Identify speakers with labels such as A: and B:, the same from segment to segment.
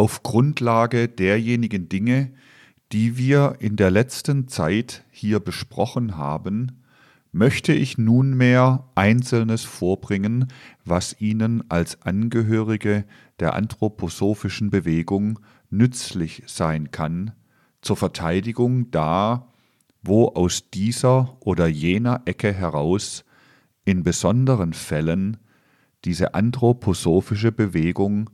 A: auf Grundlage derjenigen Dinge, die wir in der letzten Zeit hier besprochen haben, möchte ich nunmehr Einzelnes vorbringen, was Ihnen als Angehörige der anthroposophischen Bewegung nützlich sein kann, zur Verteidigung da, wo aus dieser oder jener Ecke heraus in besonderen Fällen diese anthroposophische Bewegung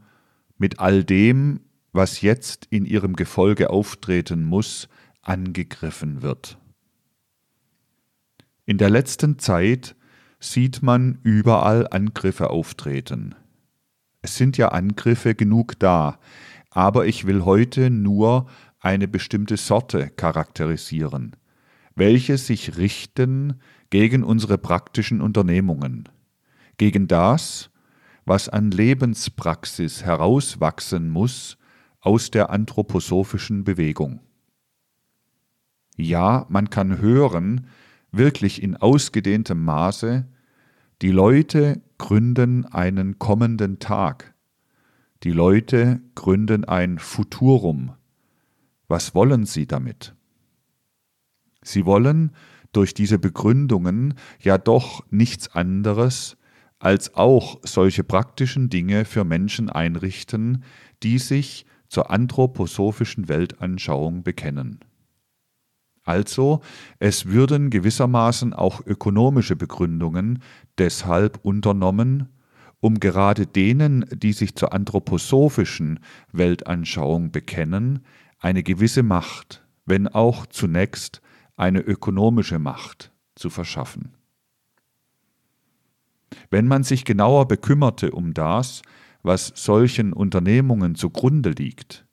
A: mit all dem, was jetzt in ihrem Gefolge auftreten muss, angegriffen wird. In der letzten Zeit sieht man überall Angriffe auftreten. Es sind ja Angriffe genug da, aber ich will heute nur eine bestimmte Sorte charakterisieren, welche sich richten gegen unsere praktischen Unternehmungen, gegen das, was an Lebenspraxis herauswachsen muss aus der anthroposophischen Bewegung. Ja, man kann hören, wirklich in ausgedehntem Maße, die Leute gründen einen kommenden Tag, die Leute gründen ein Futurum. Was wollen sie damit? Sie wollen durch diese Begründungen ja doch nichts anderes als auch solche praktischen Dinge für Menschen einrichten, die sich zur anthroposophischen Weltanschauung bekennen. Also, es würden gewissermaßen auch ökonomische Begründungen deshalb unternommen, um gerade denen, die sich zur anthroposophischen Weltanschauung bekennen, eine gewisse Macht, wenn auch zunächst eine ökonomische Macht zu verschaffen. Wenn man sich genauer bekümmerte um das, was solchen Unternehmungen zugrunde liegt,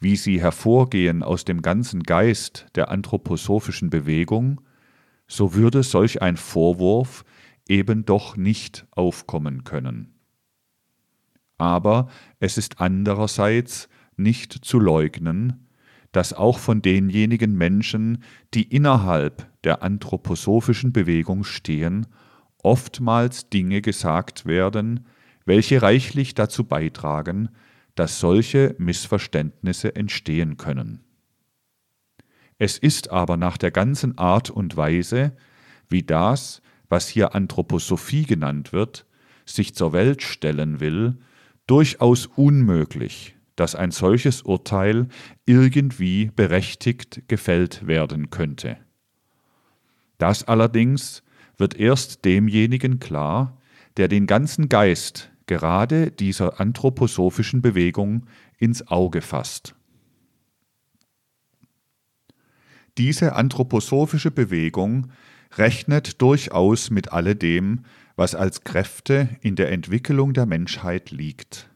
A: wie sie hervorgehen aus dem ganzen Geist der anthroposophischen Bewegung, so würde solch ein Vorwurf eben doch nicht aufkommen können. Aber es ist andererseits nicht zu leugnen, dass auch von denjenigen Menschen, die innerhalb der anthroposophischen Bewegung stehen, oftmals Dinge gesagt werden, welche reichlich dazu beitragen, dass solche Missverständnisse entstehen können. Es ist aber nach der ganzen Art und Weise, wie das, was hier Anthroposophie genannt wird, sich zur Welt stellen will, durchaus unmöglich, dass ein solches Urteil irgendwie berechtigt gefällt werden könnte. Das allerdings wird erst demjenigen klar, der den ganzen Geist gerade dieser anthroposophischen Bewegung ins Auge fasst. Diese anthroposophische Bewegung rechnet durchaus mit alledem, was als Kräfte in der Entwicklung der Menschheit liegt.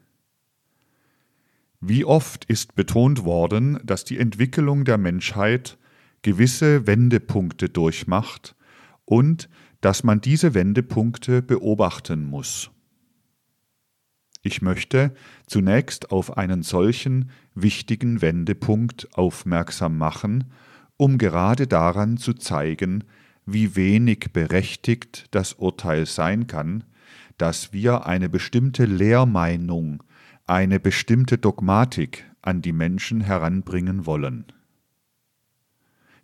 A: Wie oft ist betont worden, dass die Entwicklung der Menschheit gewisse Wendepunkte durchmacht und dass man diese Wendepunkte beobachten muss. Ich möchte zunächst auf einen solchen wichtigen Wendepunkt aufmerksam machen, um gerade daran zu zeigen, wie wenig berechtigt das Urteil sein kann, dass wir eine bestimmte Lehrmeinung, eine bestimmte Dogmatik an die Menschen heranbringen wollen.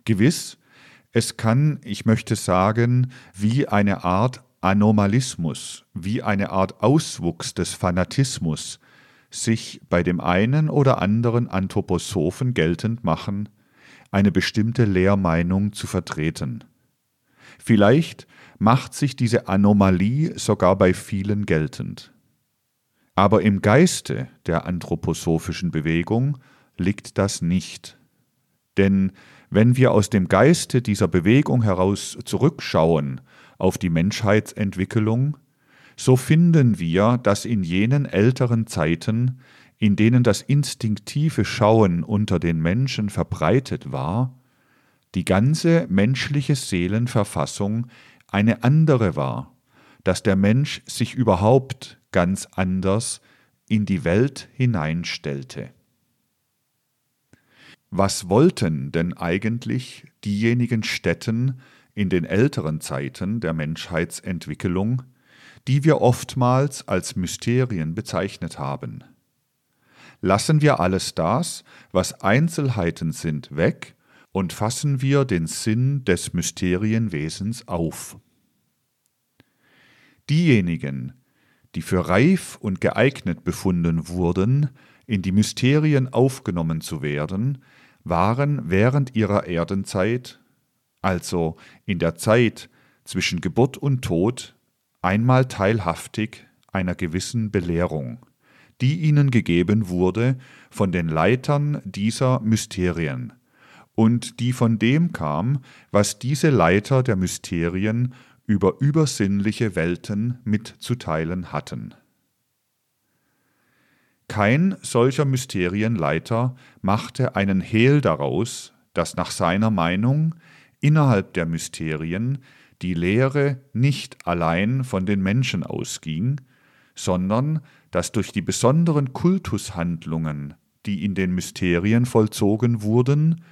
A: Gewiss, es kann, ich möchte sagen, wie eine Art Anomalismus, wie eine Art Auswuchs des Fanatismus sich bei dem einen oder anderen Anthroposophen geltend machen, eine bestimmte Lehrmeinung zu vertreten. Vielleicht macht sich diese Anomalie sogar bei vielen geltend. Aber im Geiste der anthroposophischen Bewegung liegt das nicht. Denn wenn wir aus dem Geiste dieser Bewegung heraus zurückschauen auf die Menschheitsentwicklung, so finden wir, dass in jenen älteren Zeiten, in denen das instinktive Schauen unter den Menschen verbreitet war, die ganze menschliche Seelenverfassung eine andere war, dass der Mensch sich überhaupt ganz anders in die Welt hineinstellte. Was wollten denn eigentlich diejenigen Städten in den älteren Zeiten der Menschheitsentwicklung, die wir oftmals als Mysterien bezeichnet haben? lassen wir alles das, was Einzelheiten sind, weg und fassen wir den Sinn des Mysterienwesens auf. Diejenigen, die für reif und geeignet befunden wurden, in die Mysterien aufgenommen zu werden, waren während ihrer Erdenzeit, also in der Zeit zwischen Geburt und Tod, einmal teilhaftig einer gewissen Belehrung, die ihnen gegeben wurde von den Leitern dieser Mysterien, und die von dem kam, was diese Leiter der Mysterien über übersinnliche Welten mitzuteilen hatten. Kein solcher Mysterienleiter machte einen Hehl daraus, dass nach seiner Meinung innerhalb der Mysterien die Lehre nicht allein von den Menschen ausging, sondern dass durch die besonderen Kultushandlungen, die in den Mysterien vollzogen wurden,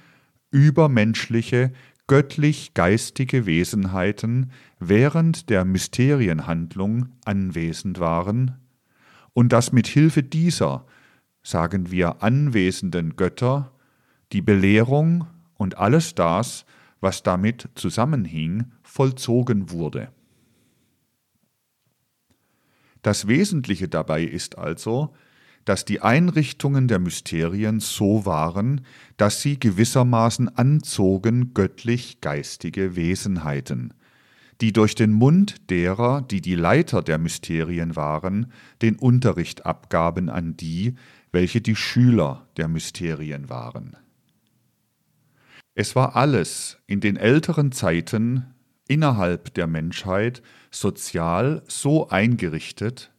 A: übermenschliche, göttlich-geistige Wesenheiten während der Mysterienhandlung anwesend waren und dass mit Hilfe dieser, sagen wir, anwesenden Götter die Belehrung und alles das, was damit zusammenhing, vollzogen wurde. Das Wesentliche dabei ist also, dass die Einrichtungen der Mysterien so waren, dass sie gewissermaßen anzogen göttlich-geistige Wesenheiten, die durch den Mund derer, die die Leiter der Mysterien waren, den Unterricht abgaben an die, welche die Schüler der Mysterien waren. Es war alles in den älteren Zeiten innerhalb der Menschheit sozial so eingerichtet,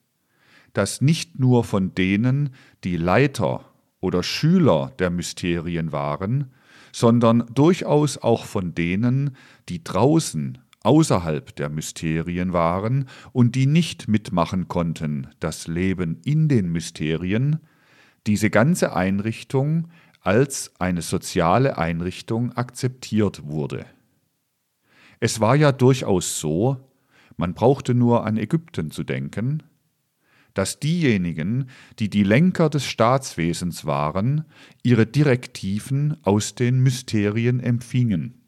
A: dass nicht nur von denen, die Leiter oder Schüler der Mysterien waren, sondern durchaus auch von denen, die draußen außerhalb der Mysterien waren und die nicht mitmachen konnten, das Leben in den Mysterien, diese ganze Einrichtung als eine soziale Einrichtung akzeptiert wurde. Es war ja durchaus so, man brauchte nur an Ägypten zu denken, dass diejenigen, die die Lenker des Staatswesens waren, ihre Direktiven aus den Mysterien empfingen.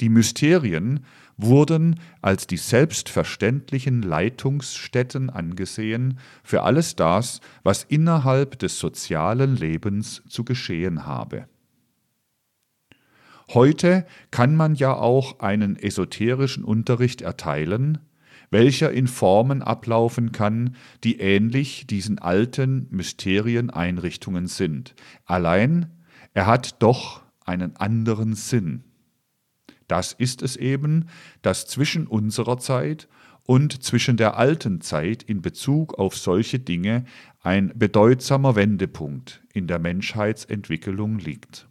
A: Die Mysterien wurden als die selbstverständlichen Leitungsstätten angesehen für alles das, was innerhalb des sozialen Lebens zu geschehen habe. Heute kann man ja auch einen esoterischen Unterricht erteilen, welcher in Formen ablaufen kann, die ähnlich diesen alten Mysterieneinrichtungen sind. Allein er hat doch einen anderen Sinn. Das ist es eben, das zwischen unserer Zeit und zwischen der alten Zeit in Bezug auf solche Dinge ein bedeutsamer Wendepunkt in der Menschheitsentwicklung liegt.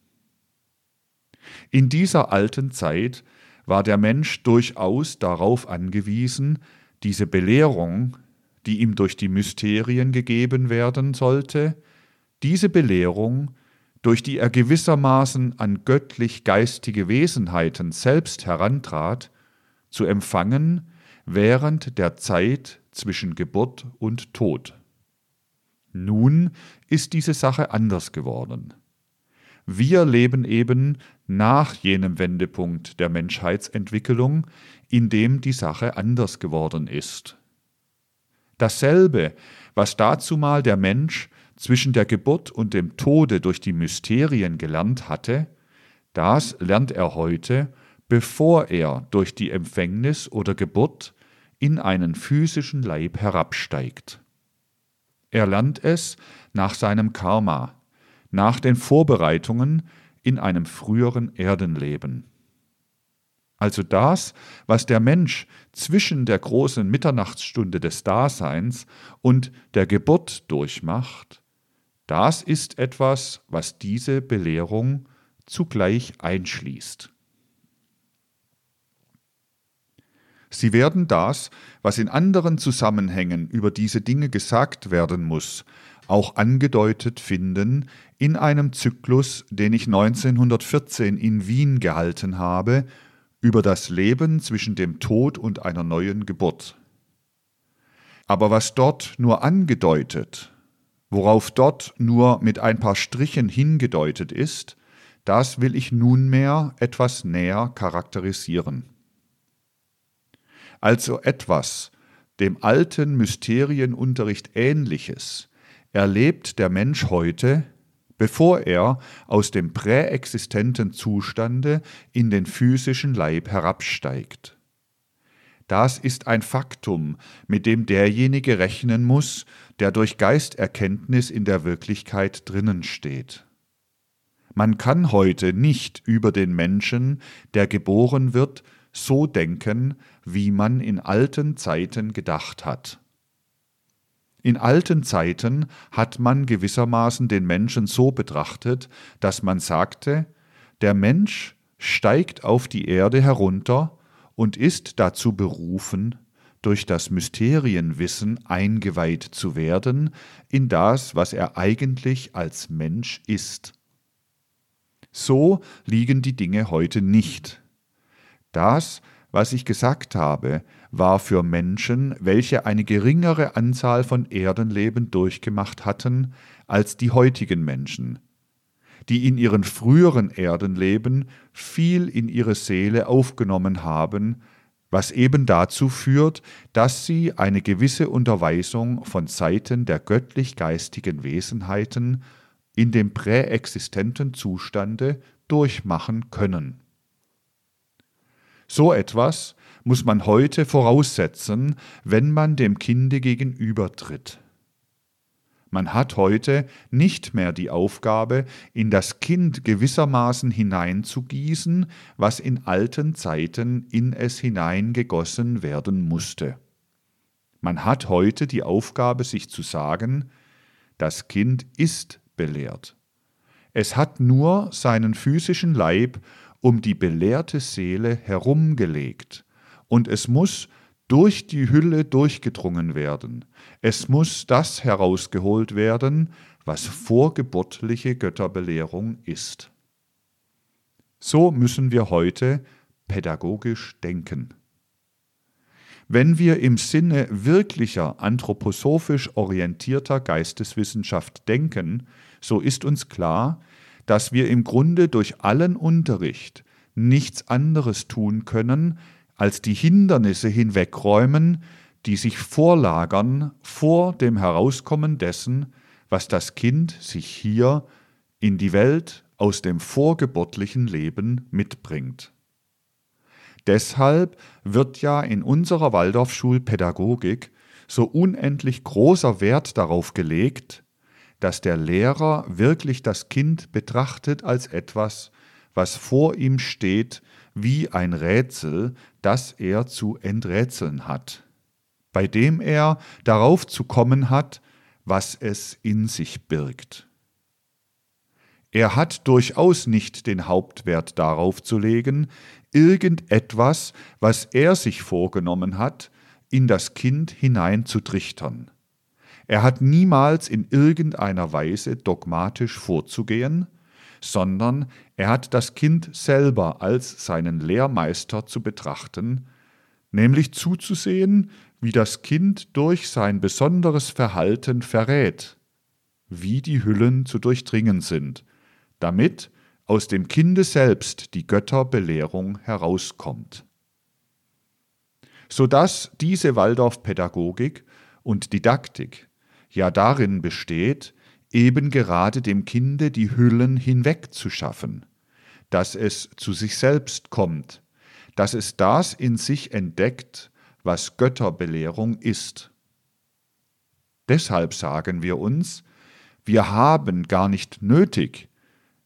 A: In dieser alten Zeit war der Mensch durchaus darauf angewiesen, diese Belehrung, die ihm durch die Mysterien gegeben werden sollte, diese Belehrung durch die er gewissermaßen an göttlich-geistige Wesenheiten selbst herantrat, zu empfangen während der Zeit zwischen Geburt und Tod. Nun ist diese Sache anders geworden. Wir leben eben nach jenem Wendepunkt der Menschheitsentwicklung, in dem die Sache anders geworden ist. Dasselbe, was dazumal der Mensch zwischen der Geburt und dem Tode durch die Mysterien gelernt hatte, das lernt er heute, bevor er durch die Empfängnis oder Geburt in einen physischen Leib herabsteigt. Er lernt es nach seinem Karma, nach den Vorbereitungen in einem früheren Erdenleben. Also das, was der Mensch zwischen der großen Mitternachtsstunde des Daseins und der Geburt durchmacht, das ist etwas, was diese Belehrung zugleich einschließt. Sie werden das, was in anderen Zusammenhängen über diese Dinge gesagt werden muss, auch angedeutet finden in einem Zyklus, den ich 1914 in Wien gehalten habe, über das Leben zwischen dem Tod und einer neuen Geburt. Aber was dort nur angedeutet Worauf dort nur mit ein paar Strichen hingedeutet ist, das will ich nunmehr etwas näher charakterisieren. Also etwas dem alten Mysterienunterricht ähnliches erlebt der Mensch heute, bevor er aus dem präexistenten Zustande in den physischen Leib herabsteigt. Das ist ein Faktum, mit dem derjenige rechnen muss, der durch Geisterkenntnis in der Wirklichkeit drinnen steht. Man kann heute nicht über den Menschen, der geboren wird, so denken, wie man in alten Zeiten gedacht hat. In alten Zeiten hat man gewissermaßen den Menschen so betrachtet, dass man sagte, der Mensch steigt auf die Erde herunter und ist dazu berufen, durch das Mysterienwissen eingeweiht zu werden in das, was er eigentlich als Mensch ist. So liegen die Dinge heute nicht. Das, was ich gesagt habe, war für Menschen, welche eine geringere Anzahl von Erdenleben durchgemacht hatten als die heutigen Menschen, die in ihren früheren Erdenleben viel in ihre Seele aufgenommen haben, was eben dazu führt, dass sie eine gewisse Unterweisung von Seiten der göttlich-geistigen Wesenheiten in dem präexistenten Zustande durchmachen können. So etwas muss man heute voraussetzen, wenn man dem Kinde gegenübertritt. Man hat heute nicht mehr die Aufgabe, in das Kind gewissermaßen hineinzugießen, was in alten Zeiten in es hineingegossen werden musste. Man hat heute die Aufgabe, sich zu sagen, das Kind ist belehrt. Es hat nur seinen physischen Leib um die belehrte Seele herumgelegt, und es muss durch die Hülle durchgedrungen werden, es muss das herausgeholt werden, was vorgeburtliche Götterbelehrung ist. So müssen wir heute pädagogisch denken. Wenn wir im Sinne wirklicher anthroposophisch orientierter Geisteswissenschaft denken, so ist uns klar, dass wir im Grunde durch allen Unterricht nichts anderes tun können, als die Hindernisse hinwegräumen, die sich vorlagern vor dem Herauskommen dessen, was das Kind sich hier in die Welt aus dem vorgeburtlichen Leben mitbringt. Deshalb wird ja in unserer Waldorfschulpädagogik so unendlich großer Wert darauf gelegt, dass der Lehrer wirklich das Kind betrachtet als etwas, was vor ihm steht, wie ein Rätsel, das er zu enträtseln hat, bei dem er darauf zu kommen hat, was es in sich birgt. Er hat durchaus nicht den Hauptwert darauf zu legen, irgendetwas, was er sich vorgenommen hat, in das Kind hineinzutrichtern. Er hat niemals in irgendeiner Weise dogmatisch vorzugehen, sondern er hat das Kind selber als seinen Lehrmeister zu betrachten, nämlich zuzusehen, wie das Kind durch sein besonderes Verhalten verrät, wie die Hüllen zu durchdringen sind, damit aus dem Kinde selbst die Götterbelehrung herauskommt. Sodass diese Waldorf-Pädagogik und Didaktik ja darin besteht, eben gerade dem Kinde die Hüllen hinwegzuschaffen, dass es zu sich selbst kommt, dass es das in sich entdeckt, was Götterbelehrung ist. Deshalb sagen wir uns, wir haben gar nicht nötig,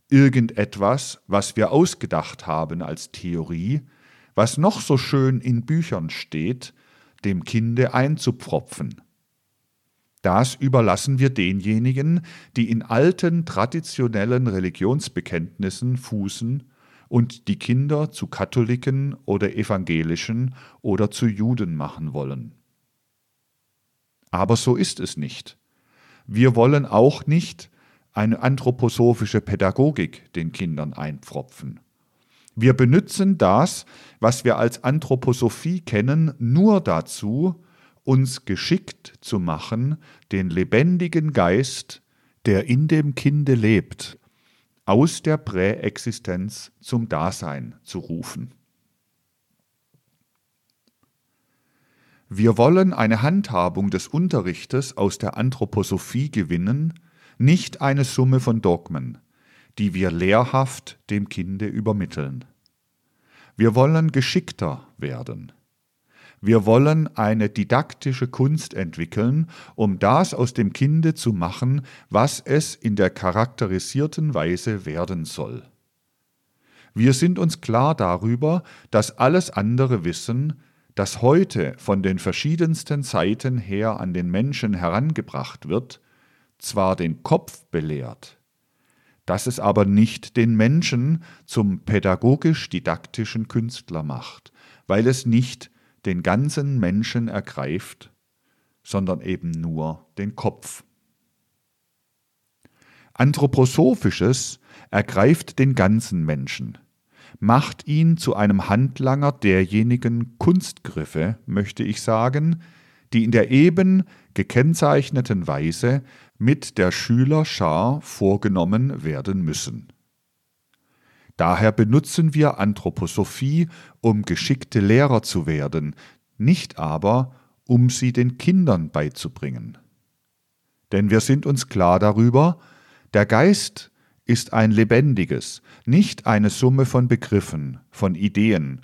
A: irgendetwas, was wir ausgedacht haben als Theorie, was noch so schön in Büchern steht, dem Kinde einzupfropfen. Das überlassen wir denjenigen, die in alten traditionellen Religionsbekenntnissen fußen und die Kinder zu Katholiken oder Evangelischen oder zu Juden machen wollen. Aber so ist es nicht. Wir wollen auch nicht eine anthroposophische Pädagogik den Kindern einpfropfen. Wir benutzen das, was wir als Anthroposophie kennen, nur dazu, uns geschickt zu machen, den lebendigen Geist, der in dem Kinde lebt, aus der Präexistenz zum Dasein zu rufen. Wir wollen eine Handhabung des Unterrichtes aus der Anthroposophie gewinnen, nicht eine Summe von Dogmen, die wir lehrhaft dem Kinde übermitteln. Wir wollen geschickter werden. Wir wollen eine didaktische Kunst entwickeln, um das aus dem Kinde zu machen, was es in der charakterisierten Weise werden soll. Wir sind uns klar darüber, dass alles andere Wissen das heute von den verschiedensten Seiten her an den Menschen herangebracht wird, zwar den Kopf belehrt, dass es aber nicht den Menschen zum pädagogisch-didaktischen Künstler macht, weil es nicht den ganzen Menschen ergreift, sondern eben nur den Kopf. Anthroposophisches ergreift den ganzen Menschen, macht ihn zu einem Handlanger derjenigen Kunstgriffe, möchte ich sagen, die in der eben gekennzeichneten Weise mit der Schülerschar vorgenommen werden müssen. Daher benutzen wir Anthroposophie, um geschickte Lehrer zu werden, nicht aber, um sie den Kindern beizubringen. Denn wir sind uns klar darüber, der Geist ist ein lebendiges, nicht eine Summe von Begriffen, von Ideen,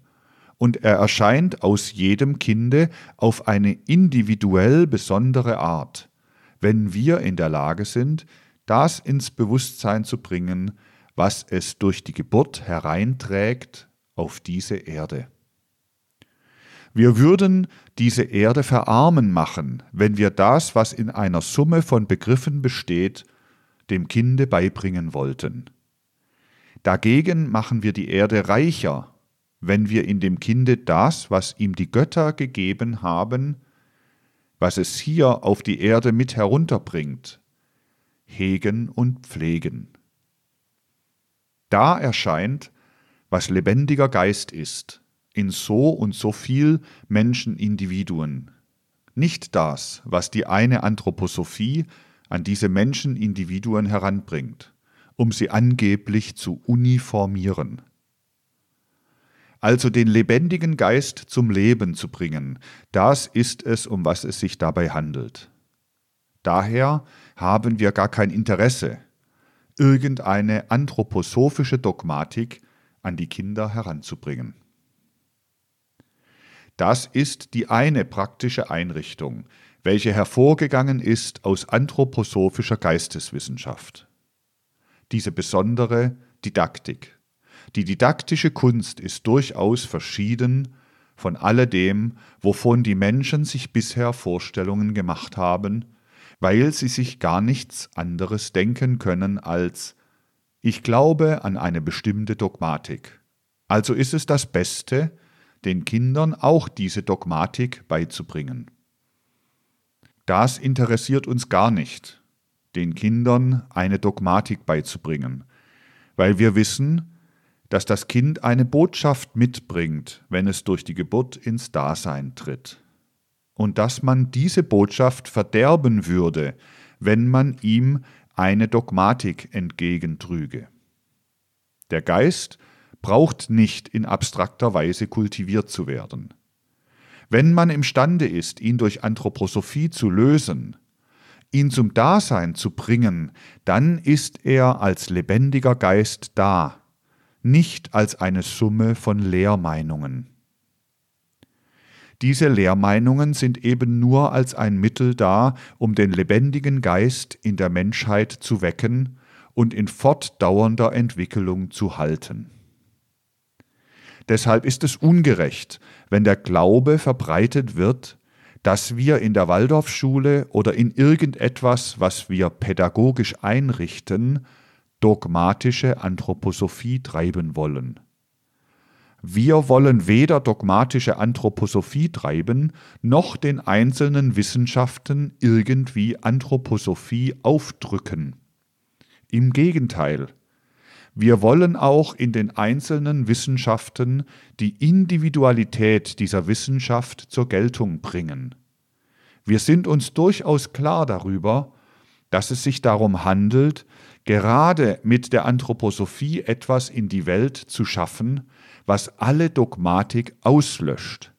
A: und er erscheint aus jedem Kinde auf eine individuell besondere Art, wenn wir in der Lage sind, das ins Bewusstsein zu bringen, was es durch die Geburt hereinträgt auf diese Erde. Wir würden diese Erde verarmen machen, wenn wir das, was in einer Summe von Begriffen besteht, dem Kinde beibringen wollten. Dagegen machen wir die Erde reicher, wenn wir in dem Kinde das, was ihm die Götter gegeben haben, was es hier auf die Erde mit herunterbringt, hegen und pflegen. Da erscheint, was lebendiger Geist ist, in so und so viel Menschenindividuen. Nicht das, was die eine Anthroposophie an diese Menschenindividuen heranbringt, um sie angeblich zu uniformieren. Also den lebendigen Geist zum Leben zu bringen, das ist es, um was es sich dabei handelt. Daher haben wir gar kein Interesse, irgendeine anthroposophische Dogmatik an die Kinder heranzubringen. Das ist die eine praktische Einrichtung, welche hervorgegangen ist aus anthroposophischer Geisteswissenschaft. Diese besondere Didaktik. Die didaktische Kunst ist durchaus verschieden von alledem, wovon die Menschen sich bisher Vorstellungen gemacht haben, weil sie sich gar nichts anderes denken können als ich glaube an eine bestimmte Dogmatik. Also ist es das Beste, den Kindern auch diese Dogmatik beizubringen. Das interessiert uns gar nicht, den Kindern eine Dogmatik beizubringen, weil wir wissen, dass das Kind eine Botschaft mitbringt, wenn es durch die Geburt ins Dasein tritt, und dass man diese Botschaft verderben würde, wenn man ihm eine Dogmatik entgegentrüge. Der Geist braucht nicht in abstrakter Weise kultiviert zu werden. Wenn man imstande ist, ihn durch Anthroposophie zu lösen, ihn zum Dasein zu bringen, dann ist er als lebendiger Geist da, nicht als eine Summe von Lehrmeinungen. Diese Lehrmeinungen sind eben nur als ein Mittel da, um den lebendigen Geist in der Menschheit zu wecken und in fortdauernder Entwicklung zu halten. Deshalb ist es ungerecht, wenn der Glaube verbreitet wird, dass wir in der Waldorfschule oder in irgendetwas, was wir pädagogisch einrichten, dogmatische Anthroposophie treiben wollen. Wir wollen weder dogmatische Anthroposophie treiben, noch den einzelnen Wissenschaften irgendwie Anthroposophie aufdrücken. Im Gegenteil, wir wollen auch in den einzelnen Wissenschaften die Individualität dieser Wissenschaft zur Geltung bringen. Wir sind uns durchaus klar darüber, dass es sich darum handelt, gerade mit der Anthroposophie etwas in die Welt zu schaffen, was alle Dogmatik auslöscht,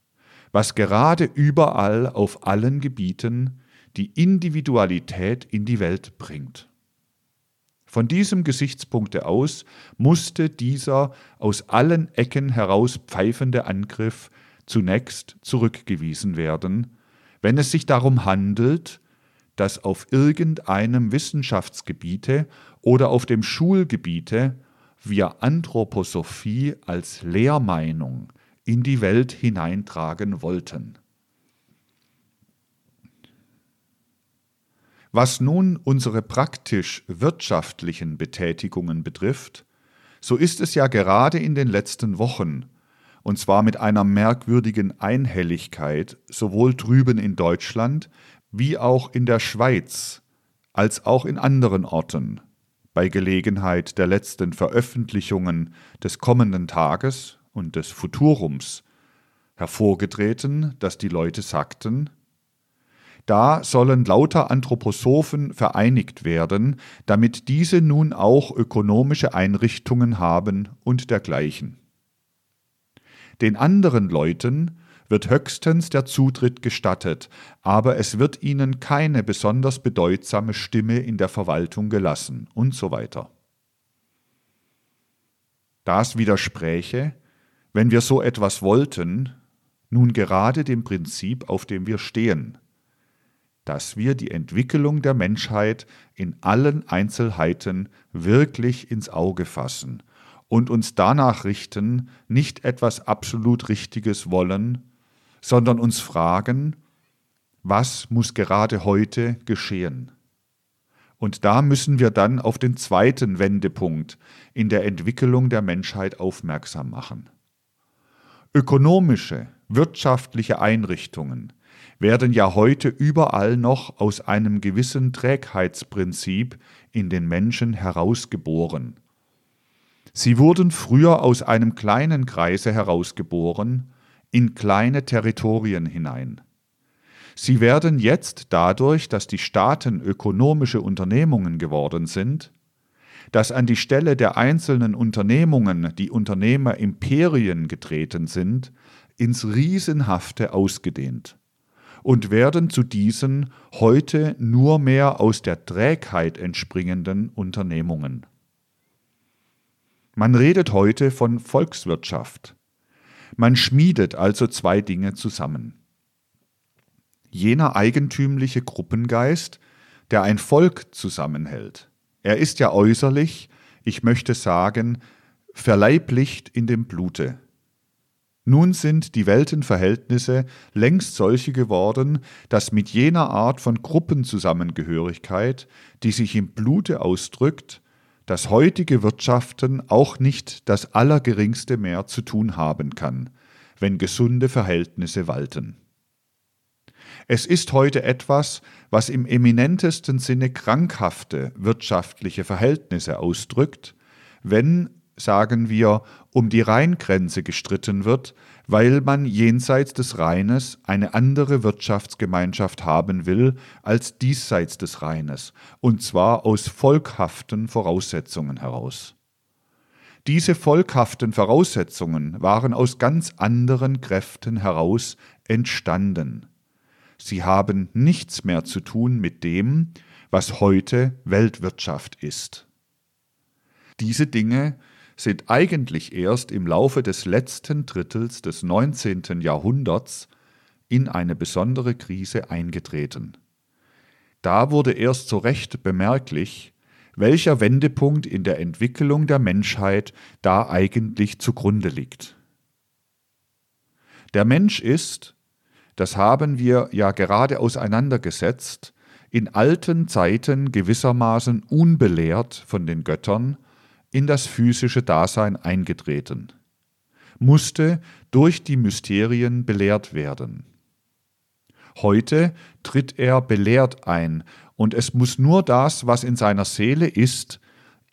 A: was gerade überall auf allen Gebieten die Individualität in die Welt bringt. Von diesem Gesichtspunkte aus musste dieser aus allen Ecken heraus pfeifende Angriff zunächst zurückgewiesen werden, wenn es sich darum handelt, dass auf irgendeinem Wissenschaftsgebiete oder auf dem Schulgebiete wir Anthroposophie als Lehrmeinung in die Welt hineintragen wollten. Was nun unsere praktisch wirtschaftlichen Betätigungen betrifft, so ist es ja gerade in den letzten Wochen, und zwar mit einer merkwürdigen Einhelligkeit, sowohl drüben in Deutschland wie auch in der Schweiz, als auch in anderen Orten, bei Gelegenheit der letzten Veröffentlichungen des kommenden Tages und des Futurums, hervorgetreten, dass die Leute sagten, da sollen lauter Anthroposophen vereinigt werden, damit diese nun auch ökonomische Einrichtungen haben und dergleichen. Den anderen Leuten wird höchstens der Zutritt gestattet, aber es wird ihnen keine besonders bedeutsame Stimme in der Verwaltung gelassen und so weiter. Das widerspräche, wenn wir so etwas wollten, nun gerade dem Prinzip, auf dem wir stehen, dass wir die Entwicklung der Menschheit in allen Einzelheiten wirklich ins Auge fassen und uns danach richten, nicht etwas absolut Richtiges wollen, sondern uns fragen, was muss gerade heute geschehen? Und da müssen wir dann auf den zweiten Wendepunkt in der Entwicklung der Menschheit aufmerksam machen. Ökonomische, wirtschaftliche Einrichtungen, werden ja heute überall noch aus einem gewissen Trägheitsprinzip in den Menschen herausgeboren. Sie wurden früher aus einem kleinen Kreise herausgeboren, in kleine Territorien hinein. Sie werden jetzt dadurch, dass die Staaten ökonomische Unternehmungen geworden sind, dass an die Stelle der einzelnen Unternehmungen die Unternehmerimperien getreten sind, ins Riesenhafte ausgedehnt und werden zu diesen heute nur mehr aus der Trägheit entspringenden Unternehmungen. Man redet heute von Volkswirtschaft. Man schmiedet also zwei Dinge zusammen. Jener eigentümliche Gruppengeist, der ein Volk zusammenhält. Er ist ja äußerlich, ich möchte sagen, verleiblicht in dem Blute. Nun sind die Weltenverhältnisse längst solche geworden, dass mit jener Art von Gruppenzusammengehörigkeit, die sich im Blute ausdrückt, das heutige Wirtschaften auch nicht das Allergeringste mehr zu tun haben kann, wenn gesunde Verhältnisse walten. Es ist heute etwas, was im eminentesten Sinne krankhafte wirtschaftliche Verhältnisse ausdrückt, wenn sagen wir, um die Rheingrenze gestritten wird, weil man jenseits des Rheines eine andere Wirtschaftsgemeinschaft haben will als diesseits des Rheines, und zwar aus volkhaften Voraussetzungen heraus. Diese volkhaften Voraussetzungen waren aus ganz anderen Kräften heraus entstanden. Sie haben nichts mehr zu tun mit dem, was heute Weltwirtschaft ist. Diese Dinge sind eigentlich erst im Laufe des letzten Drittels des 19. Jahrhunderts in eine besondere Krise eingetreten. Da wurde erst so recht bemerklich, welcher Wendepunkt in der Entwicklung der Menschheit da eigentlich zugrunde liegt. Der Mensch ist, das haben wir ja gerade auseinandergesetzt, in alten Zeiten gewissermaßen unbelehrt von den Göttern in das physische Dasein eingetreten, musste durch die Mysterien belehrt werden. Heute tritt er belehrt ein, und es muss nur das, was in seiner Seele ist,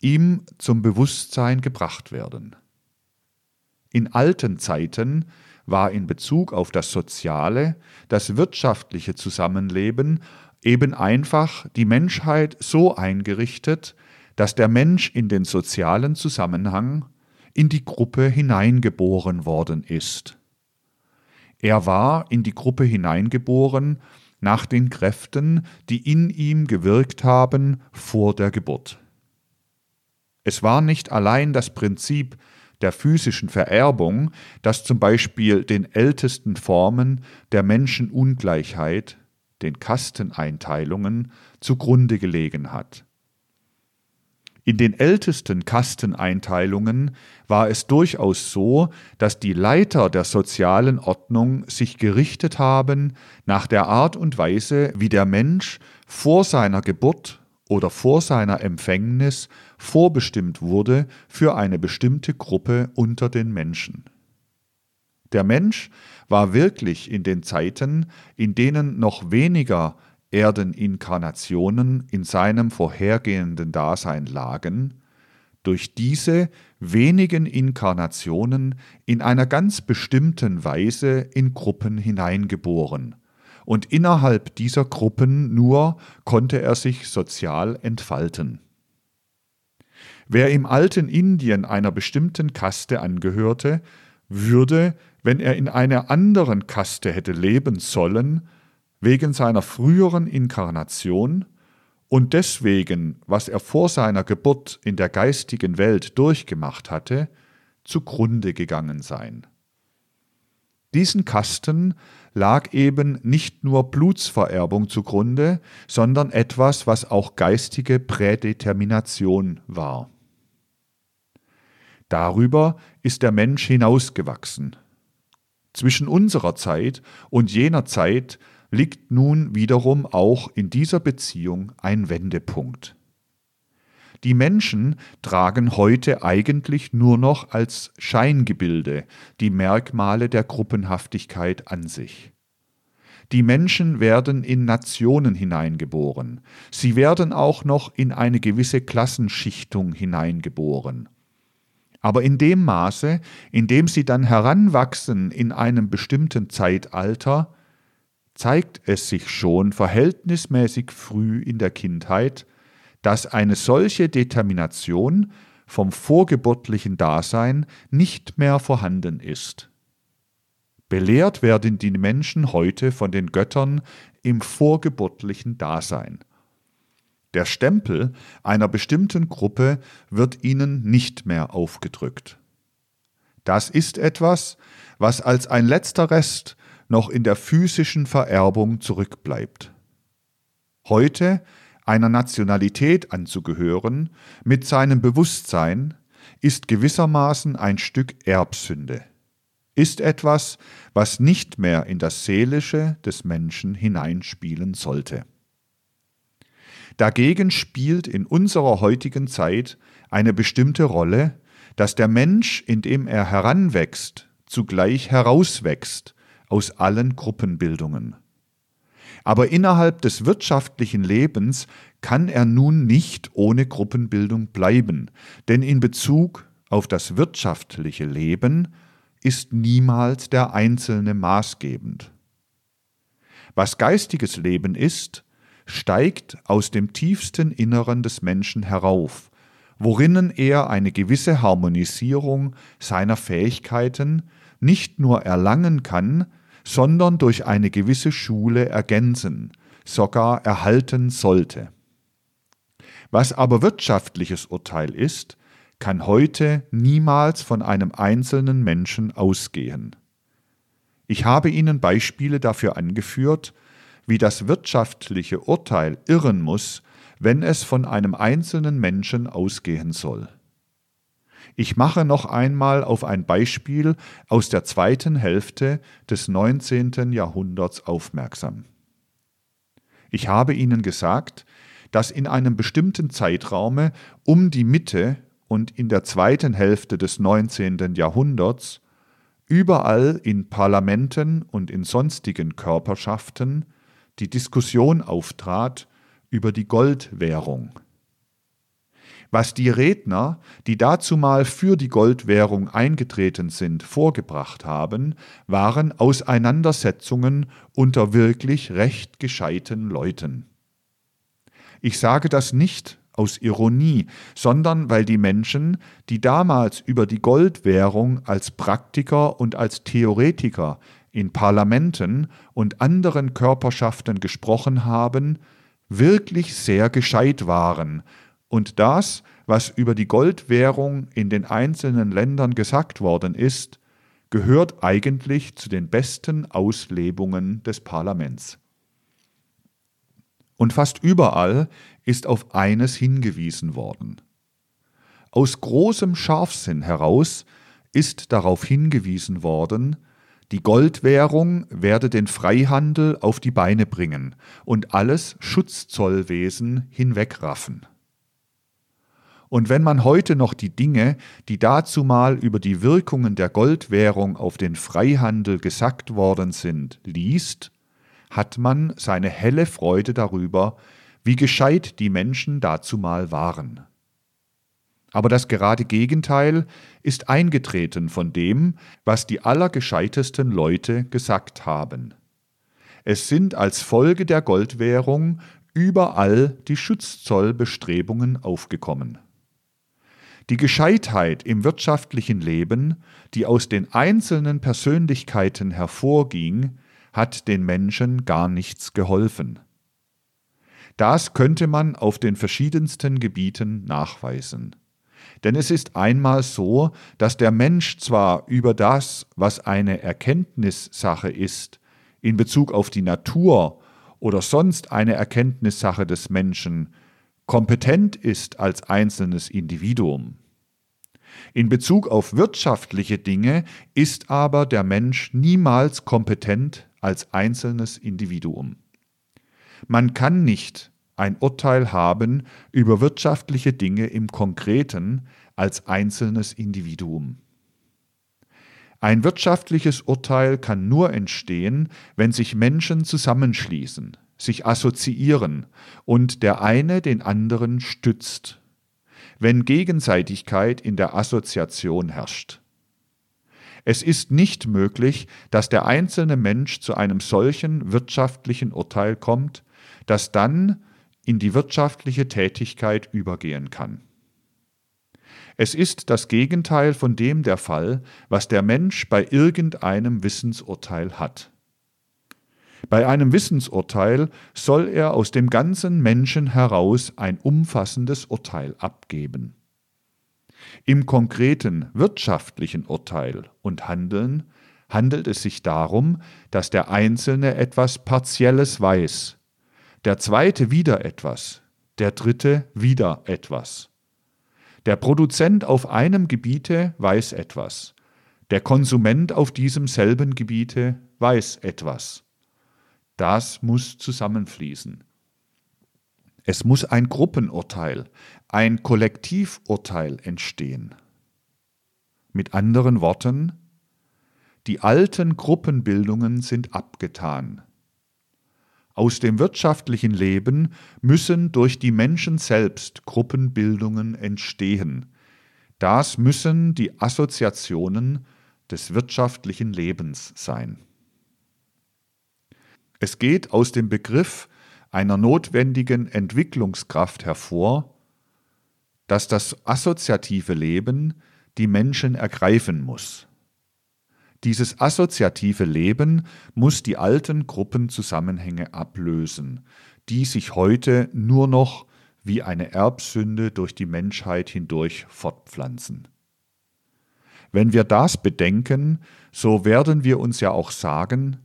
A: ihm zum Bewusstsein gebracht werden. In alten Zeiten war in Bezug auf das soziale, das wirtschaftliche Zusammenleben eben einfach die Menschheit so eingerichtet, dass der Mensch in den sozialen Zusammenhang, in die Gruppe hineingeboren worden ist. Er war in die Gruppe hineingeboren nach den Kräften, die in ihm gewirkt haben vor der Geburt. Es war nicht allein das Prinzip der physischen Vererbung, das zum Beispiel den ältesten Formen der Menschenungleichheit, den Kasteneinteilungen, zugrunde gelegen hat. In den ältesten Kasteneinteilungen war es durchaus so, dass die Leiter der sozialen Ordnung sich gerichtet haben nach der Art und Weise, wie der Mensch vor seiner Geburt oder vor seiner Empfängnis vorbestimmt wurde für eine bestimmte Gruppe unter den Menschen. Der Mensch war wirklich in den Zeiten, in denen noch weniger Erdeninkarnationen in seinem vorhergehenden Dasein lagen, durch diese wenigen Inkarnationen in einer ganz bestimmten Weise in Gruppen hineingeboren, und innerhalb dieser Gruppen nur konnte er sich sozial entfalten. Wer im alten Indien einer bestimmten Kaste angehörte, würde, wenn er in einer anderen Kaste hätte leben sollen, wegen seiner früheren Inkarnation und deswegen, was er vor seiner Geburt in der geistigen Welt durchgemacht hatte, zugrunde gegangen sein. Diesen Kasten lag eben nicht nur Blutsvererbung zugrunde, sondern etwas, was auch geistige Prädetermination war. Darüber ist der Mensch hinausgewachsen. Zwischen unserer Zeit und jener Zeit liegt nun wiederum auch in dieser Beziehung ein Wendepunkt. Die Menschen tragen heute eigentlich nur noch als Scheingebilde die Merkmale der Gruppenhaftigkeit an sich. Die Menschen werden in Nationen hineingeboren, sie werden auch noch in eine gewisse Klassenschichtung hineingeboren. Aber in dem Maße, in dem sie dann heranwachsen in einem bestimmten Zeitalter, zeigt es sich schon verhältnismäßig früh in der Kindheit, dass eine solche Determination vom vorgeburtlichen Dasein nicht mehr vorhanden ist. Belehrt werden die Menschen heute von den Göttern im vorgeburtlichen Dasein. Der Stempel einer bestimmten Gruppe wird ihnen nicht mehr aufgedrückt. Das ist etwas, was als ein letzter Rest noch in der physischen Vererbung zurückbleibt. Heute einer Nationalität anzugehören, mit seinem Bewusstsein, ist gewissermaßen ein Stück Erbsünde, ist etwas, was nicht mehr in das Seelische des Menschen hineinspielen sollte. Dagegen spielt in unserer heutigen Zeit eine bestimmte Rolle, dass der Mensch, indem er heranwächst, zugleich herauswächst aus allen Gruppenbildungen. Aber innerhalb des wirtschaftlichen Lebens kann er nun nicht ohne Gruppenbildung bleiben, denn in Bezug auf das wirtschaftliche Leben ist niemals der Einzelne maßgebend. Was geistiges Leben ist, steigt aus dem tiefsten Inneren des Menschen herauf, worinnen er eine gewisse Harmonisierung seiner Fähigkeiten nicht nur erlangen kann, sondern durch eine gewisse Schule ergänzen, sogar erhalten sollte. Was aber wirtschaftliches Urteil ist, kann heute niemals von einem einzelnen Menschen ausgehen. Ich habe Ihnen Beispiele dafür angeführt, wie das wirtschaftliche Urteil irren muss, wenn es von einem einzelnen Menschen ausgehen soll. Ich mache noch einmal auf ein Beispiel aus der zweiten Hälfte des 19. Jahrhunderts aufmerksam. Ich habe Ihnen gesagt, dass in einem bestimmten Zeitraume um die Mitte und in der zweiten Hälfte des 19. Jahrhunderts überall in Parlamenten und in sonstigen Körperschaften die Diskussion auftrat über die Goldwährung. Was die Redner, die dazumal für die Goldwährung eingetreten sind, vorgebracht haben, waren Auseinandersetzungen unter wirklich recht gescheiten Leuten. Ich sage das nicht aus Ironie, sondern weil die Menschen, die damals über die Goldwährung als Praktiker und als Theoretiker in Parlamenten und anderen Körperschaften gesprochen haben, wirklich sehr gescheit waren und das, was über die Goldwährung in den einzelnen Ländern gesagt worden ist, gehört eigentlich zu den besten Auslebungen des Parlaments. Und fast überall ist auf eines hingewiesen worden. Aus großem Scharfsinn heraus ist darauf hingewiesen worden, die Goldwährung werde den Freihandel auf die Beine bringen und alles Schutzzollwesen hinwegraffen. Und wenn man heute noch die Dinge, die dazumal über die Wirkungen der Goldwährung auf den Freihandel gesagt worden sind, liest, hat man seine helle Freude darüber, wie gescheit die Menschen dazumal waren. Aber das gerade Gegenteil ist eingetreten von dem, was die allergescheitesten Leute gesagt haben. Es sind als Folge der Goldwährung überall die Schutzzollbestrebungen aufgekommen. Die Gescheitheit im wirtschaftlichen Leben, die aus den einzelnen Persönlichkeiten hervorging, hat den Menschen gar nichts geholfen. Das könnte man auf den verschiedensten Gebieten nachweisen. Denn es ist einmal so, dass der Mensch zwar über das, was eine Erkenntnissache ist, in Bezug auf die Natur oder sonst eine Erkenntnissache des Menschen, kompetent ist als einzelnes Individuum. In Bezug auf wirtschaftliche Dinge ist aber der Mensch niemals kompetent als einzelnes Individuum. Man kann nicht ein Urteil haben über wirtschaftliche Dinge im Konkreten als einzelnes Individuum. Ein wirtschaftliches Urteil kann nur entstehen, wenn sich Menschen zusammenschließen, sich assoziieren und der eine den anderen stützt, wenn Gegenseitigkeit in der Assoziation herrscht. Es ist nicht möglich, dass der einzelne Mensch zu einem solchen wirtschaftlichen Urteil kommt, das dann in die wirtschaftliche Tätigkeit übergehen kann. Es ist das Gegenteil von dem der Fall, was der Mensch bei irgendeinem Wissensurteil hat. Bei einem Wissensurteil soll er aus dem ganzen Menschen heraus ein umfassendes Urteil abgeben. Im konkreten wirtschaftlichen Urteil und Handeln handelt es sich darum, dass der Einzelne etwas Partielles weiß, der zweite wieder etwas, der dritte wieder etwas. Der Produzent auf einem Gebiete weiß etwas, der Konsument auf diesem selben Gebiete weiß etwas. Das muss zusammenfließen. Es muss ein Gruppenurteil, ein Kollektivurteil entstehen. Mit anderen Worten, die alten Gruppenbildungen sind abgetan. Aus dem wirtschaftlichen Leben müssen durch die Menschen selbst Gruppenbildungen entstehen. Das müssen die Assoziationen des wirtschaftlichen Lebens sein. Es geht aus dem Begriff einer notwendigen Entwicklungskraft hervor, dass das assoziative Leben die Menschen ergreifen muss. Dieses assoziative Leben muss die alten Gruppenzusammenhänge ablösen, die sich heute nur noch wie eine Erbsünde durch die Menschheit hindurch fortpflanzen. Wenn wir das bedenken, so werden wir uns ja auch sagen,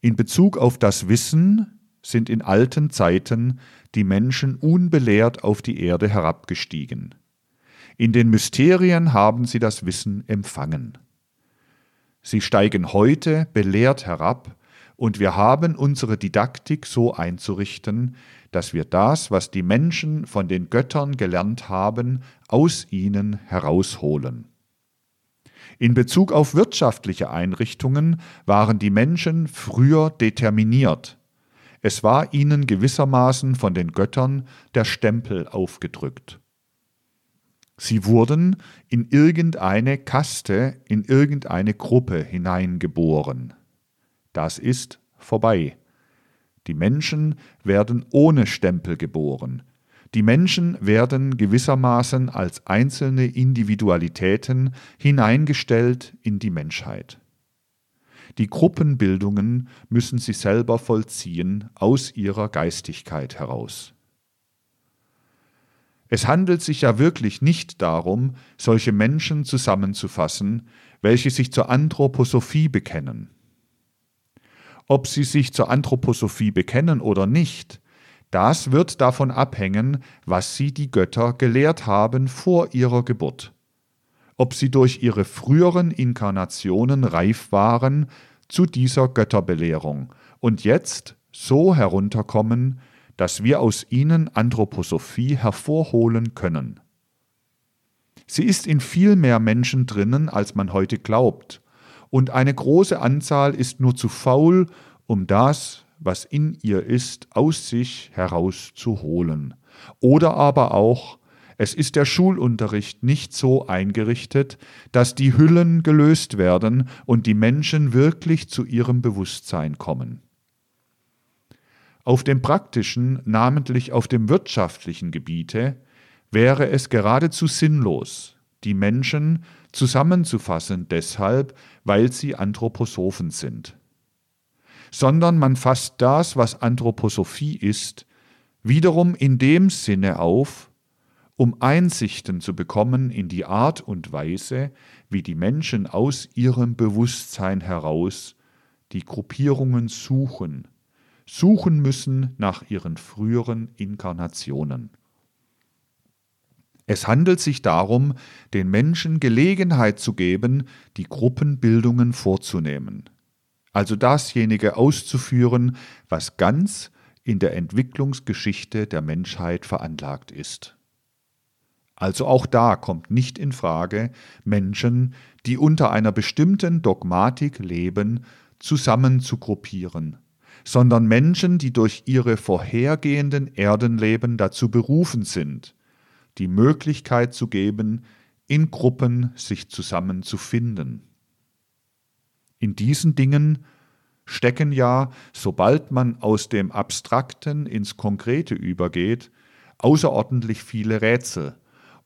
A: in Bezug auf das Wissen sind in alten Zeiten die Menschen unbelehrt auf die Erde herabgestiegen. In den Mysterien haben sie das Wissen empfangen. Sie steigen heute belehrt herab, und wir haben unsere Didaktik so einzurichten, dass wir das, was die Menschen von den Göttern gelernt haben, aus ihnen herausholen. In Bezug auf wirtschaftliche Einrichtungen waren die Menschen früher determiniert. Es war ihnen gewissermaßen von den Göttern der Stempel aufgedrückt. Sie wurden in irgendeine Kaste, in irgendeine Gruppe hineingeboren. Das ist vorbei. Die Menschen werden ohne Stempel geboren. Die Menschen werden gewissermaßen als einzelne Individualitäten hineingestellt in die Menschheit. Die Gruppenbildungen müssen sie selber vollziehen aus ihrer Geistigkeit heraus. Es handelt sich ja wirklich nicht darum, solche Menschen zusammenzufassen, welche sich zur Anthroposophie bekennen. Ob sie sich zur Anthroposophie bekennen oder nicht, das wird davon abhängen, was sie die Götter gelehrt haben vor ihrer Geburt. Ob sie durch ihre früheren Inkarnationen reif waren zu dieser Götterbelehrung und jetzt so herunterkommen, dass wir aus ihnen Anthroposophie hervorholen können. Sie ist in viel mehr Menschen drinnen, als man heute glaubt, und eine große Anzahl ist nur zu faul, um das, was in ihr ist, aus sich herauszuholen. Oder aber auch, es ist der Schulunterricht nicht so eingerichtet, dass die Hüllen gelöst werden und die Menschen wirklich zu ihrem Bewusstsein kommen. Auf dem praktischen, namentlich auf dem wirtschaftlichen Gebiete, wäre es geradezu sinnlos, die Menschen zusammenzufassen deshalb, weil sie Anthroposophen sind. Sondern man fasst das, was Anthroposophie ist, wiederum in dem Sinne auf, um Einsichten zu bekommen in die Art und Weise, wie die Menschen aus ihrem Bewusstsein heraus die Gruppierungen suchen, suchen müssen nach ihren früheren Inkarnationen. Es handelt sich darum, den Menschen Gelegenheit zu geben, die Gruppenbildungen vorzunehmen, also dasjenige auszuführen, was ganz in der Entwicklungsgeschichte der Menschheit veranlagt ist. Also auch da kommt nicht in Frage, Menschen, die unter einer bestimmten Dogmatik leben, zusammen zu gruppieren, sondern Menschen, die durch ihre vorhergehenden Erdenleben dazu berufen sind, die Möglichkeit zu geben, in Gruppen sich zusammenzufinden. In diesen Dingen stecken ja, sobald man aus dem Abstrakten ins Konkrete übergeht, außerordentlich viele Rätsel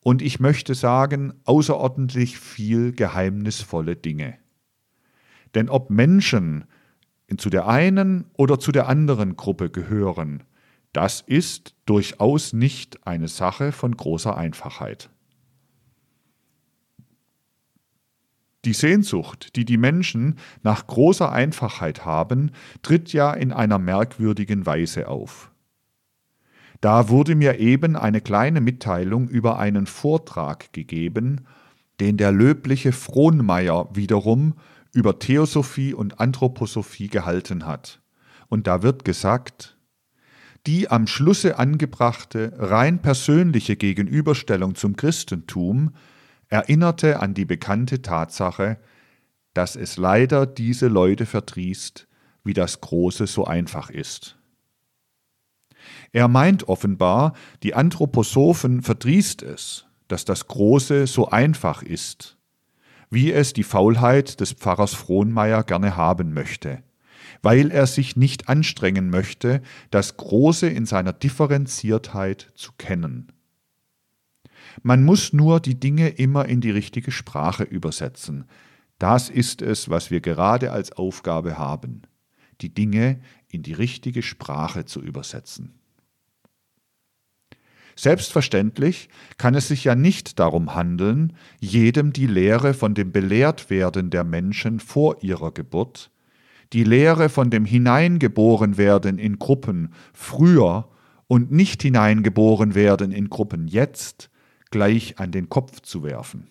A: und ich möchte sagen, außerordentlich viel geheimnisvolle Dinge. Denn ob Menschen zu der einen oder zu der anderen Gruppe gehören, das ist durchaus nicht eine Sache von großer Einfachheit. Die Sehnsucht, die die Menschen nach großer Einfachheit haben, tritt ja in einer merkwürdigen Weise auf. Da wurde mir eben eine kleine Mitteilung über einen Vortrag gegeben, den der löbliche Frohnmeier wiederum über Theosophie und Anthroposophie gehalten hat. Und da wird gesagt, die am Schlusse angebrachte rein persönliche Gegenüberstellung zum Christentum erinnerte an die bekannte Tatsache, dass es leider diese Leute verdrießt, wie das Große so einfach ist. Er meint offenbar, die Anthroposophen verdrießt es, dass das Große so einfach ist wie es die Faulheit des Pfarrers Frohnmeier gerne haben möchte, weil er sich nicht anstrengen möchte, das Große in seiner Differenziertheit zu kennen. Man muss nur die Dinge immer in die richtige Sprache übersetzen. Das ist es, was wir gerade als Aufgabe haben, die Dinge in die richtige Sprache zu übersetzen. Selbstverständlich kann es sich ja nicht darum handeln, jedem die Lehre von dem Belehrtwerden der Menschen vor ihrer Geburt, die Lehre von dem Hineingeborenwerden in Gruppen früher und nicht hineingeboren werden in Gruppen jetzt gleich an den Kopf zu werfen.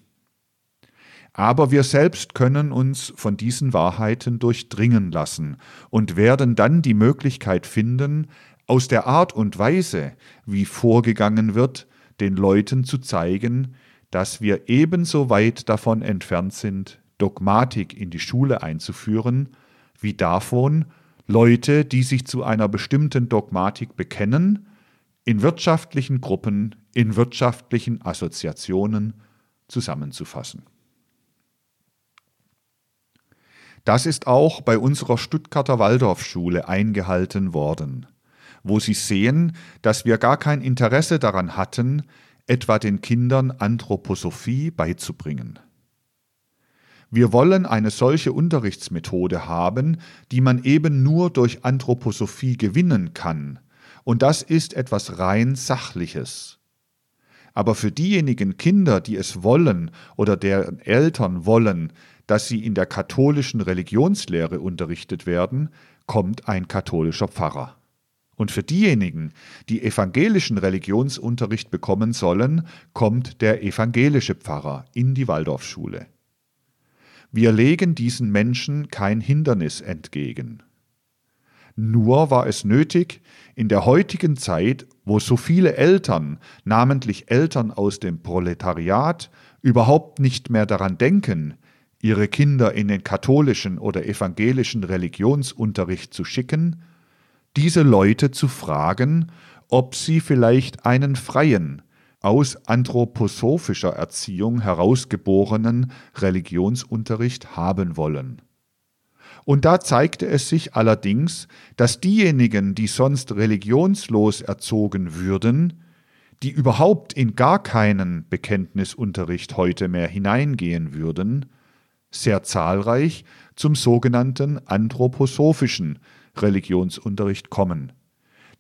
A: Aber wir selbst können uns von diesen Wahrheiten durchdringen lassen und werden dann die Möglichkeit finden, aus der Art und Weise, wie vorgegangen wird, den Leuten zu zeigen, dass wir ebenso weit davon entfernt sind, Dogmatik in die Schule einzuführen, wie davon, Leute, die sich zu einer bestimmten Dogmatik bekennen, in wirtschaftlichen Gruppen, in wirtschaftlichen Assoziationen zusammenzufassen. Das ist auch bei unserer Stuttgarter Waldorfschule eingehalten worden, wo Sie sehen, dass wir gar kein Interesse daran hatten, etwa den Kindern Anthroposophie beizubringen. Wir wollen eine solche Unterrichtsmethode haben, die man eben nur durch Anthroposophie gewinnen kann, und das ist etwas rein Sachliches. Aber für diejenigen Kinder, die es wollen oder deren Eltern wollen, dass sie in der katholischen Religionslehre unterrichtet werden, kommt ein katholischer Pfarrer. Und für diejenigen, die evangelischen Religionsunterricht bekommen sollen, kommt der evangelische Pfarrer in die Waldorfschule. Wir legen diesen Menschen kein Hindernis entgegen. Nur war es nötig, in der heutigen Zeit, wo so viele Eltern, namentlich Eltern aus dem Proletariat, überhaupt nicht mehr daran denken, ihre Kinder in den katholischen oder evangelischen Religionsunterricht zu schicken, diese Leute zu fragen, ob sie vielleicht einen freien, aus anthroposophischer Erziehung herausgeborenen Religionsunterricht haben wollen. Und da zeigte es sich allerdings, dass diejenigen, die sonst religionslos erzogen würden, die überhaupt in gar keinen Bekenntnisunterricht heute mehr hineingehen würden, sehr zahlreich zum sogenannten anthroposophischen Religionsunterricht kommen,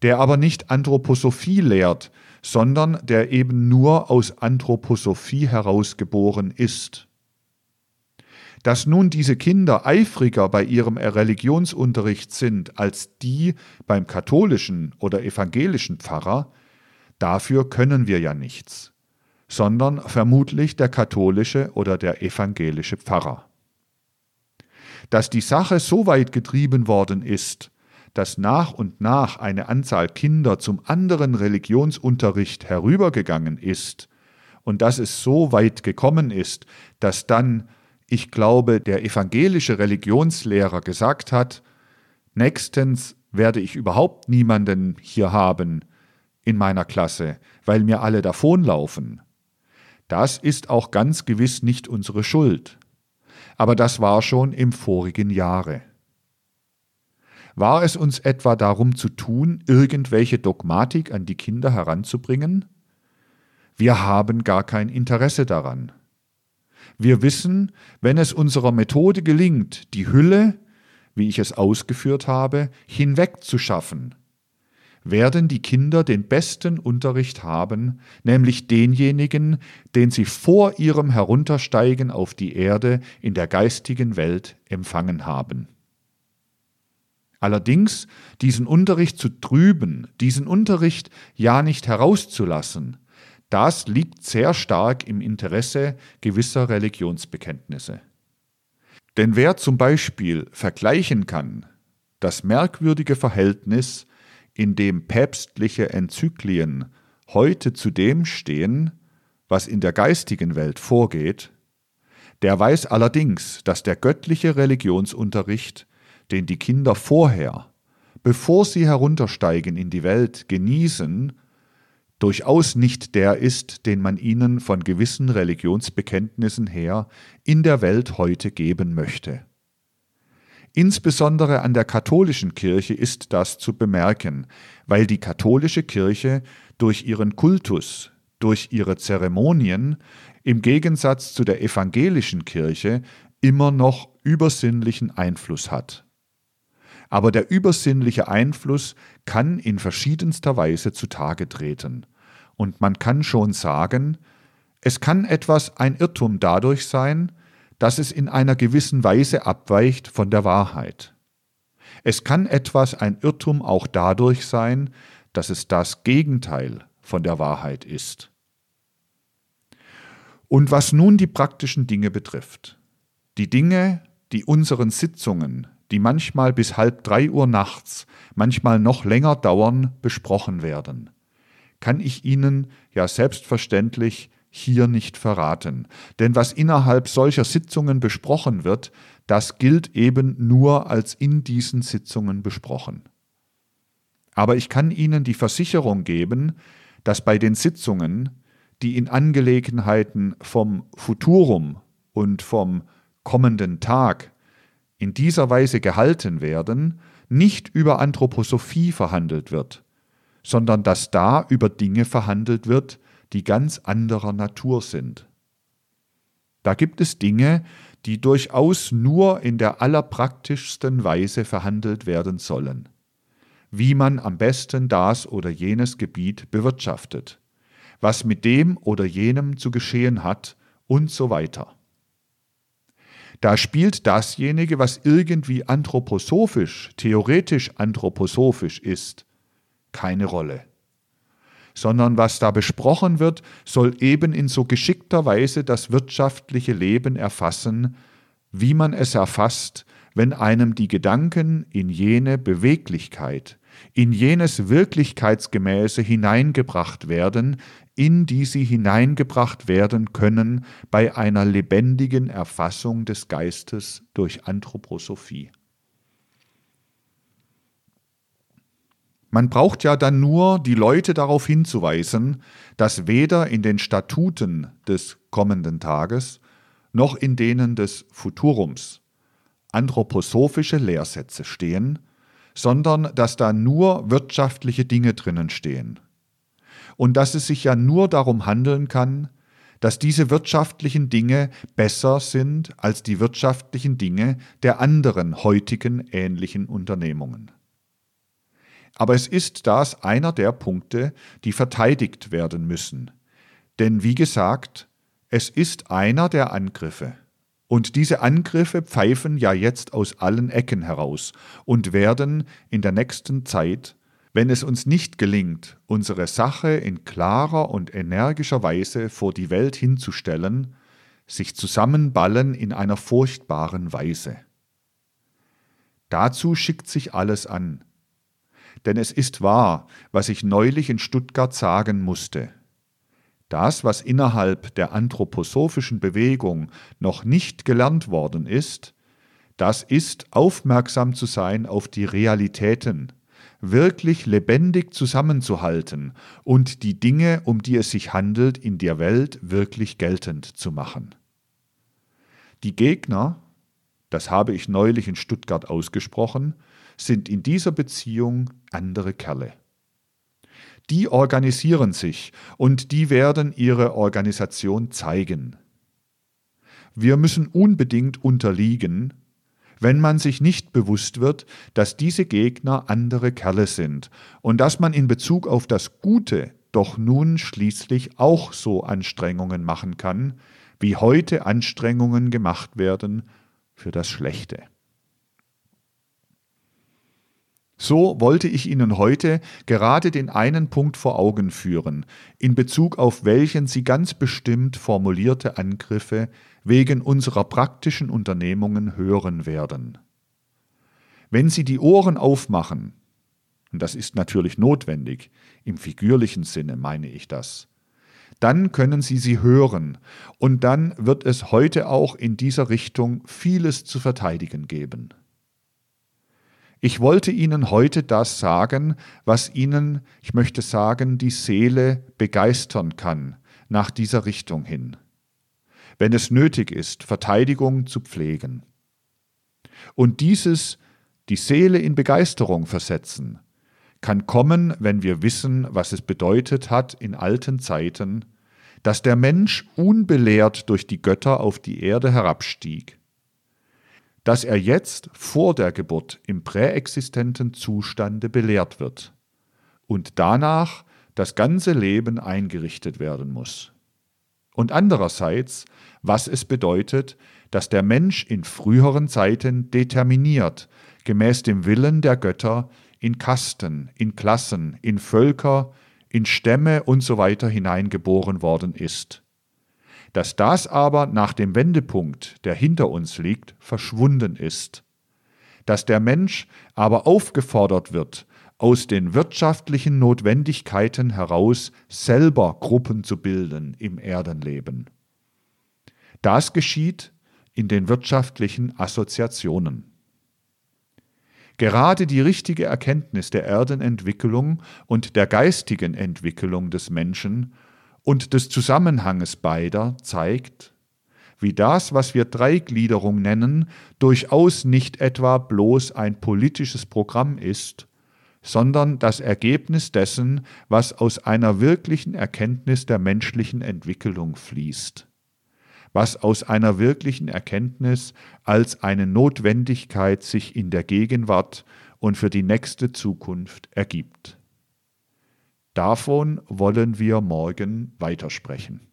A: der aber nicht Anthroposophie lehrt, sondern der eben nur aus Anthroposophie herausgeboren ist. Dass nun diese Kinder eifriger bei ihrem Religionsunterricht sind als die beim katholischen oder evangelischen Pfarrer, dafür können wir ja nichts, sondern vermutlich der katholische oder der evangelische Pfarrer. Dass die Sache so weit getrieben worden ist, dass nach und nach eine Anzahl Kinder zum anderen Religionsunterricht herübergegangen ist und dass es so weit gekommen ist, dass dann, ich glaube, der evangelische Religionslehrer gesagt hat, nächstens werde ich überhaupt niemanden hier haben in meiner Klasse, weil mir alle davonlaufen. Das ist auch ganz gewiss nicht unsere Schuld. Aber das war schon im vorigen Jahre. War es uns etwa darum zu tun, irgendwelche Dogmatik an die Kinder heranzubringen? Wir haben gar kein Interesse daran. Wir wissen, wenn es unserer Methode gelingt, die Hülle, wie ich es ausgeführt habe, hinwegzuschaffen, werden die Kinder den besten Unterricht haben, nämlich denjenigen, den sie vor ihrem Heruntersteigen auf die Erde in der geistigen Welt empfangen haben. Allerdings diesen Unterricht zu trüben, diesen Unterricht ja nicht herauszulassen, das liegt sehr stark im Interesse gewisser Religionsbekenntnisse. Denn wer zum Beispiel vergleichen kann, das merkwürdige Verhältnis, in dem päpstliche Enzyklien heute zu dem stehen, was in der geistigen Welt vorgeht, der weiß allerdings, dass der göttliche Religionsunterricht den die Kinder vorher, bevor sie heruntersteigen in die Welt, genießen, durchaus nicht der ist, den man ihnen von gewissen Religionsbekenntnissen her in der Welt heute geben möchte. Insbesondere an der katholischen Kirche ist das zu bemerken, weil die katholische Kirche durch ihren Kultus, durch ihre Zeremonien im Gegensatz zu der evangelischen Kirche immer noch übersinnlichen Einfluss hat aber der übersinnliche Einfluss kann in verschiedenster Weise zutage treten. Und man kann schon sagen, es kann etwas ein Irrtum dadurch sein, dass es in einer gewissen Weise abweicht von der Wahrheit. Es kann etwas ein Irrtum auch dadurch sein, dass es das Gegenteil von der Wahrheit ist. Und was nun die praktischen Dinge betrifft, die Dinge, die unseren Sitzungen, die manchmal bis halb drei Uhr nachts, manchmal noch länger dauern, besprochen werden, kann ich Ihnen ja selbstverständlich hier nicht verraten. Denn was innerhalb solcher Sitzungen besprochen wird, das gilt eben nur als in diesen Sitzungen besprochen. Aber ich kann Ihnen die Versicherung geben, dass bei den Sitzungen, die in Angelegenheiten vom Futurum und vom kommenden Tag in dieser Weise gehalten werden, nicht über Anthroposophie verhandelt wird, sondern dass da über Dinge verhandelt wird, die ganz anderer Natur sind. Da gibt es Dinge, die durchaus nur in der allerpraktischsten Weise verhandelt werden sollen. Wie man am besten das oder jenes Gebiet bewirtschaftet, was mit dem oder jenem zu geschehen hat und so weiter. Da spielt dasjenige, was irgendwie anthroposophisch, theoretisch anthroposophisch ist, keine Rolle. Sondern was da besprochen wird, soll eben in so geschickter Weise das wirtschaftliche Leben erfassen, wie man es erfasst, wenn einem die Gedanken in jene Beweglichkeit, in jenes Wirklichkeitsgemäße hineingebracht werden, in die sie hineingebracht werden können bei einer lebendigen Erfassung des Geistes durch Anthroposophie. Man braucht ja dann nur die Leute darauf hinzuweisen, dass weder in den Statuten des kommenden Tages noch in denen des Futurums anthroposophische Lehrsätze stehen, sondern dass da nur wirtschaftliche Dinge drinnen stehen. Und dass es sich ja nur darum handeln kann, dass diese wirtschaftlichen Dinge besser sind als die wirtschaftlichen Dinge der anderen heutigen ähnlichen Unternehmungen. Aber es ist das einer der Punkte, die verteidigt werden müssen. Denn wie gesagt, es ist einer der Angriffe. Und diese Angriffe pfeifen ja jetzt aus allen Ecken heraus und werden in der nächsten Zeit, wenn es uns nicht gelingt, unsere Sache in klarer und energischer Weise vor die Welt hinzustellen, sich zusammenballen in einer furchtbaren Weise. Dazu schickt sich alles an. Denn es ist wahr, was ich neulich in Stuttgart sagen musste. Das, was innerhalb der anthroposophischen Bewegung noch nicht gelernt worden ist, das ist aufmerksam zu sein auf die Realitäten, wirklich lebendig zusammenzuhalten und die Dinge, um die es sich handelt, in der Welt wirklich geltend zu machen. Die Gegner, das habe ich neulich in Stuttgart ausgesprochen, sind in dieser Beziehung andere Kerle die organisieren sich und die werden ihre Organisation zeigen. Wir müssen unbedingt unterliegen, wenn man sich nicht bewusst wird, dass diese Gegner andere Kerle sind und dass man in Bezug auf das Gute doch nun schließlich auch so Anstrengungen machen kann, wie heute Anstrengungen gemacht werden für das Schlechte. So wollte ich Ihnen heute gerade den einen Punkt vor Augen führen, in Bezug auf welchen Sie ganz bestimmt formulierte Angriffe wegen unserer praktischen Unternehmungen hören werden. Wenn Sie die Ohren aufmachen, und das ist natürlich notwendig, im figürlichen Sinne meine ich das, dann können Sie sie hören, und dann wird es heute auch in dieser Richtung vieles zu verteidigen geben. Ich wollte Ihnen heute das sagen, was Ihnen, ich möchte sagen, die Seele begeistern kann nach dieser Richtung hin, wenn es nötig ist, Verteidigung zu pflegen. Und dieses, die Seele in Begeisterung versetzen, kann kommen, wenn wir wissen, was es bedeutet hat in alten Zeiten, dass der Mensch unbelehrt durch die Götter auf die Erde herabstieg dass er jetzt vor der Geburt im präexistenten Zustande belehrt wird und danach das ganze Leben eingerichtet werden muss. Und andererseits, was es bedeutet, dass der Mensch in früheren Zeiten determiniert, gemäß dem Willen der Götter, in Kasten, in Klassen, in Völker, in Stämme und so hineingeboren worden ist dass das aber nach dem Wendepunkt, der hinter uns liegt, verschwunden ist, dass der Mensch aber aufgefordert wird, aus den wirtschaftlichen Notwendigkeiten heraus selber Gruppen zu bilden im Erdenleben. Das geschieht in den wirtschaftlichen Assoziationen. Gerade die richtige Erkenntnis der Erdenentwicklung und der geistigen Entwicklung des Menschen und des Zusammenhanges beider zeigt, wie das, was wir Dreigliederung nennen, durchaus nicht etwa bloß ein politisches Programm ist, sondern das Ergebnis dessen, was aus einer wirklichen Erkenntnis der menschlichen Entwicklung fließt, was aus einer wirklichen Erkenntnis als eine Notwendigkeit sich in der Gegenwart und für die nächste Zukunft ergibt. Davon wollen wir morgen weitersprechen.